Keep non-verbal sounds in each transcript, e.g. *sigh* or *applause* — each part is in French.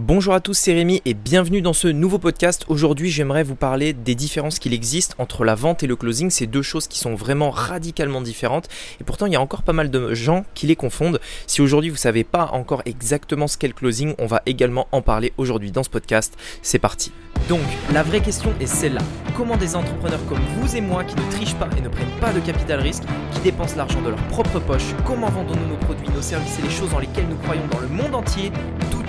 Bonjour à tous, c'est Rémi et bienvenue dans ce nouveau podcast. Aujourd'hui, j'aimerais vous parler des différences qu'il existe entre la vente et le closing. C'est deux choses qui sont vraiment radicalement différentes et pourtant il y a encore pas mal de gens qui les confondent. Si aujourd'hui vous savez pas encore exactement ce qu'est le closing, on va également en parler aujourd'hui dans ce podcast. C'est parti. Donc, la vraie question est celle-là. Comment des entrepreneurs comme vous et moi qui ne trichent pas et ne prennent pas de capital risque, qui dépensent l'argent de leur propre poche, comment vendons-nous nos produits, nos services et les choses dans lesquelles nous croyons dans le monde entier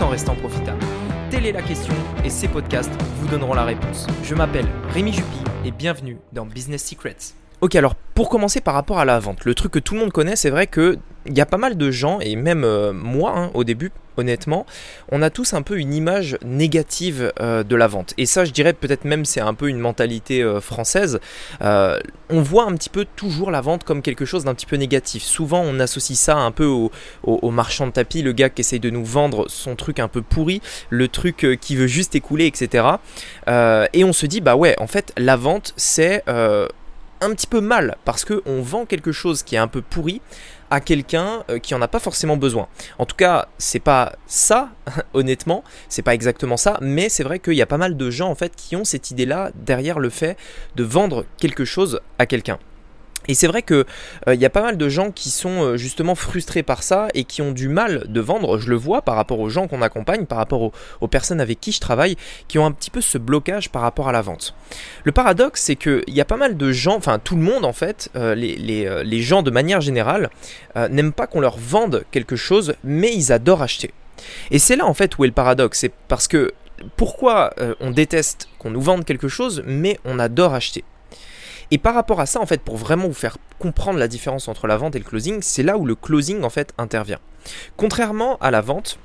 en restant profitables Telle est la question et ces podcasts vous donneront la réponse. Je m'appelle Rémi Jupy et bienvenue dans Business Secrets. Ok, alors pour commencer par rapport à la vente, le truc que tout le monde connaît, c'est vrai que il y a pas mal de gens, et même euh, moi hein, au début, honnêtement, on a tous un peu une image négative euh, de la vente. Et ça, je dirais peut-être même c'est un peu une mentalité euh, française. on voit un petit peu toujours la vente comme quelque chose d'un petit peu négatif. Souvent, on associe ça un peu au, au, marchand de tapis, le gars qui essaye de nous vendre son truc un peu pourri, le truc qui veut juste écouler, etc. et on se dit, bah ouais, en fait, la vente, c'est un petit peu mal parce qu'on vend quelque chose qui est un peu pourri à quelqu'un euh, qui en a pas forcément besoin. En tout cas, c'est pas ça, *laughs* honnêtement, c'est pas exactement ça, mais c'est vrai qu'il y a pas mal de gens en fait qui ont cette idée-là derrière le fait de vendre quelque chose à quelqu'un. Et c'est vrai qu'il euh, y a pas mal de gens qui sont euh, justement frustrés par ça et qui ont du mal de vendre. Je le vois par rapport aux gens qu'on accompagne, par rapport aux, personnes avec qui je travaille, qui ont un petit peu ce blocage par rapport à la vente. Le paradoxe, c'est qu'il y a pas mal de gens, enfin tout le monde en fait, euh, les, gens de manière générale, n'aiment pas qu'on leur vende quelque chose, mais ils adorent acheter. Et c'est là en fait où est le paradoxe. C'est parce que pourquoi on déteste qu'on nous vende quelque chose, mais on adore acheter? Et par rapport à ça, en fait, pour vraiment vous faire comprendre la différence entre la vente et le closing, c'est là où le closing, en fait, intervient. Contrairement à la vente,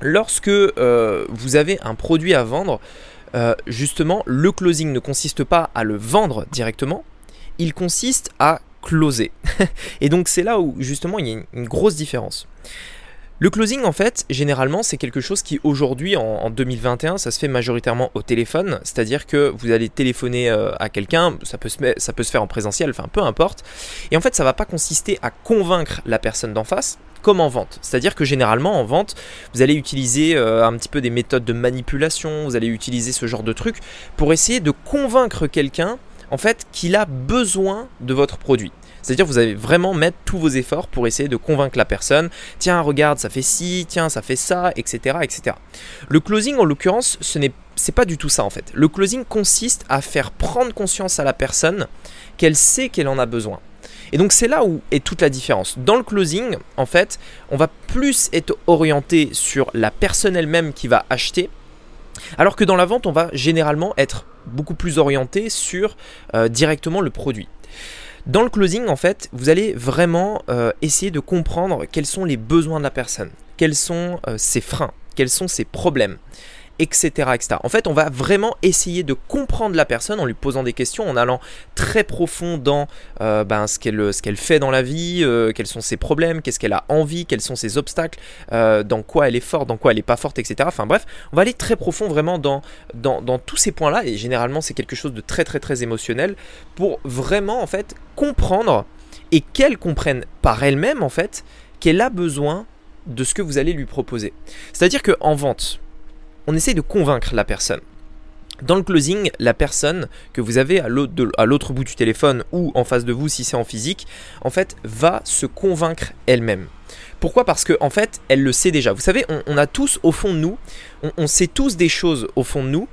lorsque euh, vous avez un produit à vendre, euh, justement, le closing ne consiste pas à le vendre directement, il consiste à closer. *laughs* et donc c'est là où justement il y a une grosse différence. Le closing, en fait, généralement, c'est quelque chose qui aujourd'hui, en, 2021, ça se fait majoritairement au téléphone. C'est-à-dire que vous allez téléphoner euh, à quelqu'un, ça peut, se, faire en présentiel, enfin peu importe. Et en fait, ça va pas consister à convaincre la personne d'en face, comme en vente. C'est-à-dire que généralement en vente, vous allez utiliser euh, un petit peu des méthodes de manipulation, vous allez utiliser ce genre de trucs pour essayer de convaincre quelqu'un en fait qu'il a besoin de votre produit. C'est-à-dire vous allez vraiment mettre tous vos efforts pour essayer de convaincre la personne. Tiens, regarde, ça fait ci, tiens, ça fait ça, etc. etc. Le closing, en l'occurrence, ce n'est pas du tout ça en fait. Le closing consiste à faire prendre conscience à la personne qu'elle sait qu'elle en a besoin. Et donc c'est là où est toute la différence. Dans le closing, en fait, on va plus être orienté sur la personne elle-même qui va acheter, alors que dans la vente, on va généralement être beaucoup plus orienté sur euh, directement le produit. Dans le closing, en fait, vous allez vraiment euh, essayer de comprendre quels sont les besoins de la personne, quels sont euh, ses freins, quels sont ses problèmes? Etc., En fait, on va vraiment essayer de comprendre la personne en lui posant des questions, en allant très profond dans euh, ben, ce qu'elle fait dans la vie, euh, quels sont ses problèmes, qu'est-ce qu'elle a envie, quels sont ses obstacles, euh, dans quoi elle est forte, dans quoi elle n'est pas forte, etc. Enfin bref, on va aller très profond vraiment dans, dans, dans tous ces points-là, et généralement c'est quelque chose de très très très émotionnel, pour vraiment en fait comprendre et qu'elle comprenne par elle-même en fait qu'elle a besoin de ce que vous allez lui proposer. C'est-à-dire qu'en vente, on essaye de convaincre la personne. Dans le closing, la personne que vous avez à l'autre bout du téléphone ou en face de vous si c'est en physique, en fait, va se convaincre elle-même. Pourquoi? Parce qu'en en fait, elle le sait déjà. Vous savez, on, a tous au fond de nous, on, sait tous des choses au fond de nous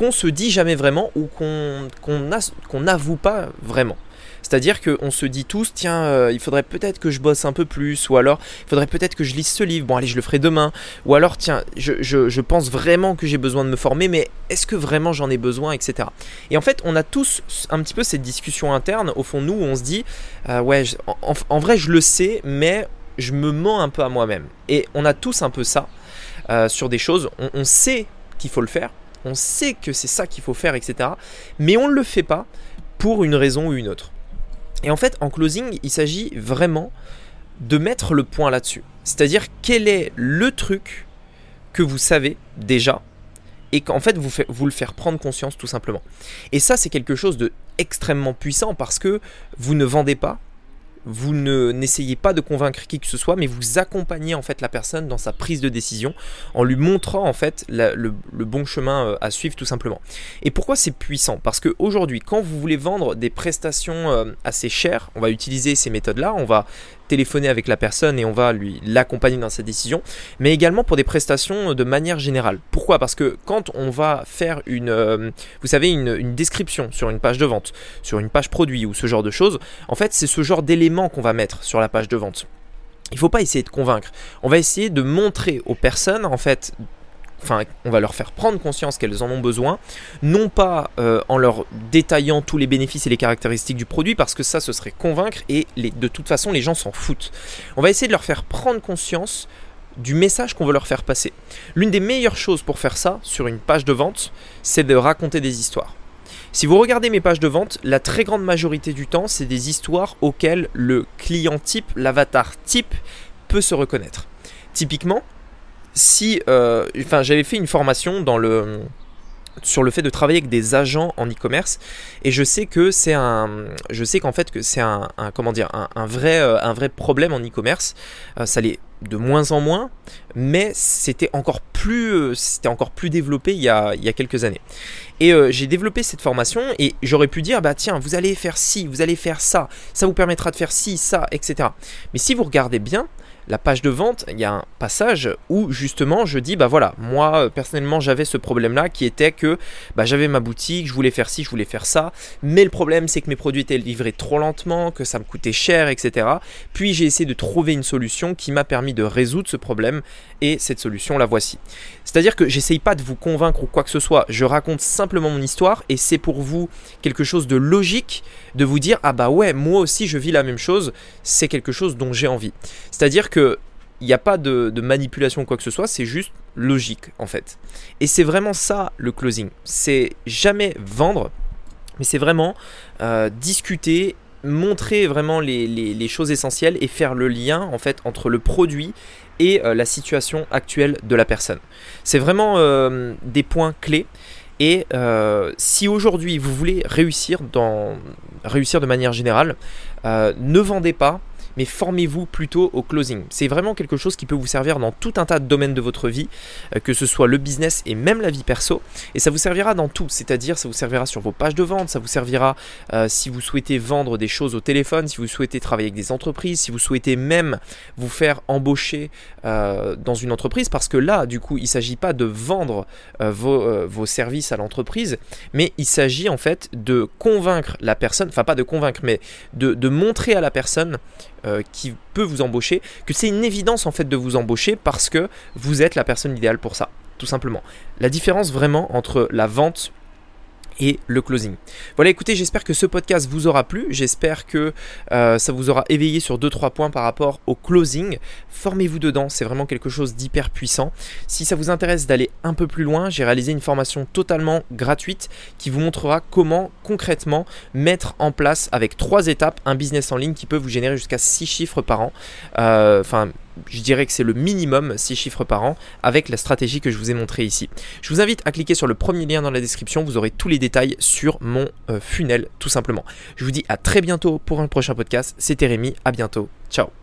qu'on se dit jamais vraiment ou qu'on n'avoue pas vraiment. C'est-à-dire qu'on se dit tous, tiens, euh, il faudrait peut-être que je bosse un peu plus, ou alors il faudrait peut-être que je lise ce livre, bon allez, je le ferai demain, ou alors, tiens, je, pense vraiment que j'ai besoin de me former, mais est-ce que vraiment j'en ai besoin, etc. Et en fait, on a tous un petit peu cette discussion interne, au fond nous, on se dit, euh, ouais, en, vrai, je le sais, mais je me mens un peu à moi-même. Et on a tous un peu ça euh, sur des choses, on sait qu'il faut le faire, on sait que c'est ça qu'il faut faire, etc. Mais on ne le fait pas pour une raison ou une autre. Et en fait, en closing, il s'agit vraiment de mettre le point là-dessus. C'est-à-dire quel est le truc que vous savez déjà et qu'en fait vous, le faire prendre conscience tout simplement. Et ça c'est quelque chose de extrêmement puissant parce que vous ne vendez pas, vous ne n'essayez pas de convaincre qui que ce soit, mais vous accompagnez en fait la personne dans sa prise de décision en lui montrant en fait le, bon chemin euh, à suivre tout simplement. Et pourquoi c'est puissant? Parce qu'aujourd'hui, quand vous voulez vendre des prestations euh, assez chères, on va utiliser ces méthodes-là, on va téléphoner avec la personne et on va lui l'accompagner dans sa décision, mais également pour des prestations de manière générale. Pourquoi? Parce que quand on va faire une, euh, vous savez, une, une, description sur une page de vente, sur une page produit ou ce genre de choses, en fait, c'est ce genre d'éléments qu'on va mettre sur la page de vente. Il ne faut pas essayer de convaincre. On va essayer de montrer aux personnes, en fait, enfin, on va leur faire prendre conscience qu'elles en ont besoin, non pas euh, en leur détaillant tous les bénéfices et les caractéristiques du produit, parce que ça, ce serait convaincre, et de toute façon, les gens s'en foutent. On va essayer de leur faire prendre conscience du message qu'on veut leur faire passer. L'une des meilleures choses pour faire ça sur une page de vente, c'est de raconter des histoires. Si vous regardez mes pages de vente, la très grande majorité du temps, c'est des histoires auxquelles le client type, l'avatar type, peut se reconnaître. Typiquement, si, euh, enfin, j'avais fait une formation dans le sur le fait de travailler avec des agents en e-commerce. Et je sais que c'est un je sais qu'en fait que c'est un, comment dire un, vrai euh, un vrai problème en e-commerce. Euh, ça l'est de moins en moins mais c'était encore plus c'était encore plus développé il y a, il y a quelques années. Et j'ai développé cette formation et j'aurais pu dire bah tiens vous allez faire ci vous allez faire ça ça vous permettra de faire ci ça etc mais si vous regardez bien la page de vente, il y a un passage où justement je dis bah voilà, moi personnellement j'avais ce problème là qui était que bah, j'avais ma boutique, je voulais faire ci, je voulais faire ça, mais le problème c'est que mes produits étaient livrés trop lentement, que ça me coûtait cher, etc. Puis j'ai essayé de trouver une solution qui m'a permis de résoudre ce problème et cette solution la voici. C'est-à-dire que j'essaye pas de vous convaincre ou quoi que ce soit, je raconte simplement mon histoire et c'est pour vous quelque chose de logique de vous dire ah bah ouais moi aussi je vis la même chose, c'est quelque chose dont j'ai envie. C'est-à-dire que il n'y a pas de, manipulation ou quoi que ce soit, c'est juste logique en fait. Et c'est vraiment ça le closing. C'est jamais vendre, mais c'est vraiment euh, discuter, montrer vraiment les, choses essentielles et faire le lien en fait entre le produit et euh, la situation actuelle de la personne. C'est vraiment euh, des points clés. Et si aujourd'hui vous voulez réussir, dans, réussir de manière générale, ne vendez pas mais formez-vous plutôt au closing. C'est vraiment quelque chose qui peut vous servir dans tout un tas de domaines de votre vie, euh, que ce soit le business et même la vie perso. Et ça vous servira dans tout, c'est-à-dire ça vous servira sur vos pages de vente, ça vous servira euh, si vous souhaitez vendre des choses au téléphone, si vous souhaitez travailler avec des entreprises, si vous souhaitez même vous faire embaucher euh, dans une entreprise, parce que là, du coup, il ne s'agit pas de vendre vos, services à l'entreprise, mais il s'agit en fait de convaincre la personne, enfin pas de convaincre, mais de montrer à la personne euh, qui peut vous embaucher, que c'est une évidence en fait de vous embaucher parce que vous êtes la personne idéale pour ça, tout simplement. La différence vraiment entre la vente et le closing. Voilà, écoutez, j'espère que ce podcast vous aura plu. J'espère que euh, ça vous aura éveillé sur 2-3 points par rapport au closing. Formez-vous dedans, c'est vraiment quelque chose d'hyper puissant. Si ça vous intéresse d'aller un peu plus loin, j'ai réalisé une formation totalement gratuite qui vous montrera comment concrètement mettre en place avec 3 étapes un business en ligne qui peut vous générer jusqu'à 6 chiffres par an. Euh, enfin, je dirais que c'est le minimum 6 chiffres par an avec la stratégie que je vous ai montré ici. Je vous invite à cliquer sur le premier lien dans la description, vous aurez tous les détails sur mon euh, funnel tout simplement. Je vous dis à très bientôt pour un prochain podcast, c'était Rémi, à bientôt, ciao